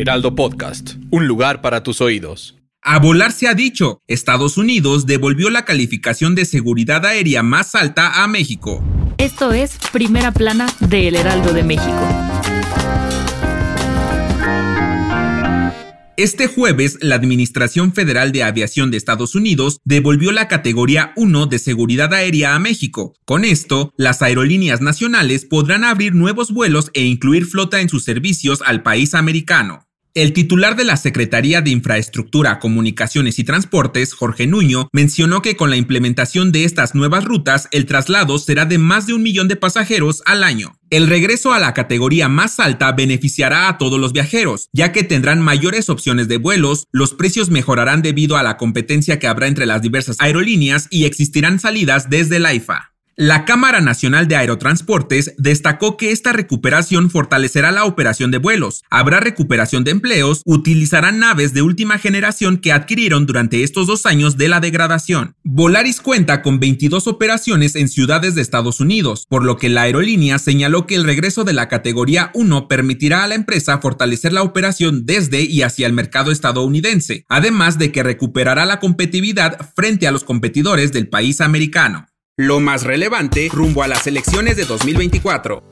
Heraldo Podcast, un lugar para tus oídos. A volar se ha dicho, Estados Unidos devolvió la calificación de seguridad aérea más alta a México. Esto es Primera Plana de El Heraldo de México. Este jueves, la Administración Federal de Aviación de Estados Unidos devolvió la categoría 1 de seguridad aérea a México. Con esto, las aerolíneas nacionales podrán abrir nuevos vuelos e incluir flota en sus servicios al país americano. El titular de la Secretaría de Infraestructura, Comunicaciones y Transportes, Jorge Nuño, mencionó que con la implementación de estas nuevas rutas, el traslado será de más de un millón de pasajeros al año. El regreso a la categoría más alta beneficiará a todos los viajeros, ya que tendrán mayores opciones de vuelos, los precios mejorarán debido a la competencia que habrá entre las diversas aerolíneas y existirán salidas desde la IFA. La Cámara Nacional de Aerotransportes destacó que esta recuperación fortalecerá la operación de vuelos, habrá recuperación de empleos, utilizarán naves de última generación que adquirieron durante estos dos años de la degradación. Volaris cuenta con 22 operaciones en ciudades de Estados Unidos, por lo que la aerolínea señaló que el regreso de la categoría 1 permitirá a la empresa fortalecer la operación desde y hacia el mercado estadounidense, además de que recuperará la competitividad frente a los competidores del país americano. Lo más relevante rumbo a las elecciones de 2024.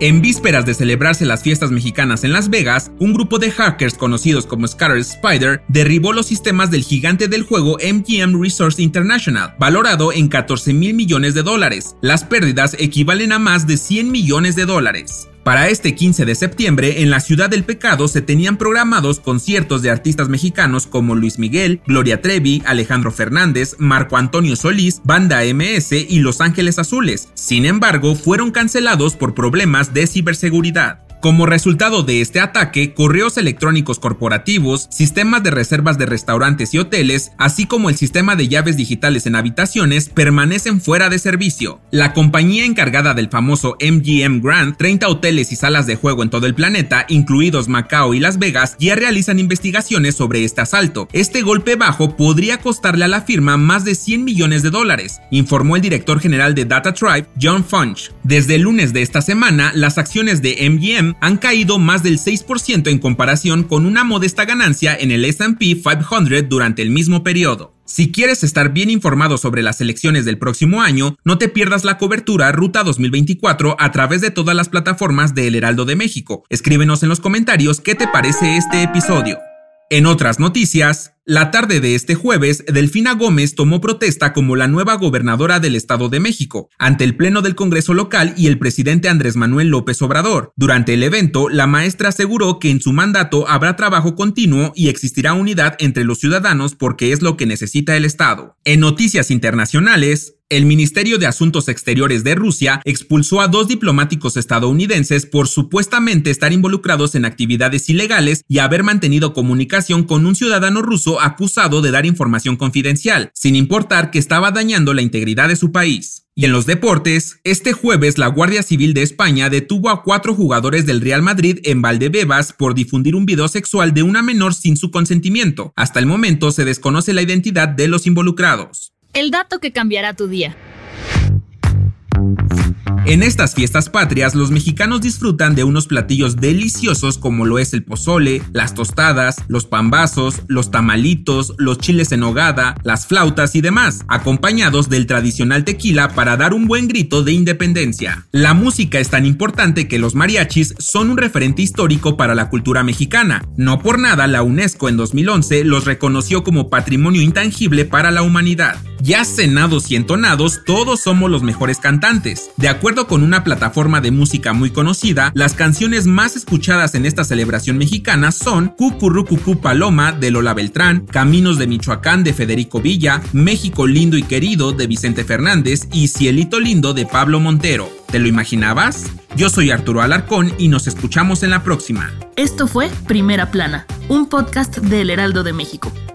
En vísperas de celebrarse las fiestas mexicanas en Las Vegas, un grupo de hackers conocidos como Scarlet Spider derribó los sistemas del gigante del juego MGM Resource International, valorado en 14 mil millones de dólares. Las pérdidas equivalen a más de 100 millones de dólares. Para este 15 de septiembre, en la Ciudad del Pecado se tenían programados conciertos de artistas mexicanos como Luis Miguel, Gloria Trevi, Alejandro Fernández, Marco Antonio Solís, Banda MS y Los Ángeles Azules. Sin embargo, fueron cancelados por problemas de ciberseguridad. Como resultado de este ataque, correos electrónicos corporativos, sistemas de reservas de restaurantes y hoteles, así como el sistema de llaves digitales en habitaciones, permanecen fuera de servicio. La compañía encargada del famoso MGM Grand, 30 hoteles y salas de juego en todo el planeta, incluidos Macao y Las Vegas, ya realizan investigaciones sobre este asalto. Este golpe bajo podría costarle a la firma más de 100 millones de dólares, informó el director general de Data Tribe, John Funch. Desde el lunes de esta semana, las acciones de MGM han caído más del 6% en comparación con una modesta ganancia en el SP 500 durante el mismo periodo. Si quieres estar bien informado sobre las elecciones del próximo año, no te pierdas la cobertura Ruta 2024 a través de todas las plataformas de El Heraldo de México. Escríbenos en los comentarios qué te parece este episodio. En otras noticias, la tarde de este jueves, Delfina Gómez tomó protesta como la nueva gobernadora del Estado de México, ante el Pleno del Congreso local y el presidente Andrés Manuel López Obrador. Durante el evento, la maestra aseguró que en su mandato habrá trabajo continuo y existirá unidad entre los ciudadanos porque es lo que necesita el Estado. En noticias internacionales, el Ministerio de Asuntos Exteriores de Rusia expulsó a dos diplomáticos estadounidenses por supuestamente estar involucrados en actividades ilegales y haber mantenido comunicación con un ciudadano ruso acusado de dar información confidencial, sin importar que estaba dañando la integridad de su país. Y en los deportes, este jueves la Guardia Civil de España detuvo a cuatro jugadores del Real Madrid en Valdebebas por difundir un video sexual de una menor sin su consentimiento. Hasta el momento se desconoce la identidad de los involucrados. El dato que cambiará tu día. En estas fiestas patrias, los mexicanos disfrutan de unos platillos deliciosos como lo es el pozole, las tostadas, los pambazos, los tamalitos, los chiles en hogada, las flautas y demás, acompañados del tradicional tequila para dar un buen grito de independencia. La música es tan importante que los mariachis son un referente histórico para la cultura mexicana. No por nada, la UNESCO en 2011 los reconoció como patrimonio intangible para la humanidad. Ya cenados y entonados, todos somos los mejores cantantes. De acuerdo con una plataforma de música muy conocida, las canciones más escuchadas en esta celebración mexicana son Cucurrucucú Paloma de Lola Beltrán, Caminos de Michoacán de Federico Villa, México Lindo y Querido de Vicente Fernández y Cielito Lindo de Pablo Montero. ¿Te lo imaginabas? Yo soy Arturo Alarcón y nos escuchamos en la próxima. Esto fue Primera Plana, un podcast del Heraldo de México.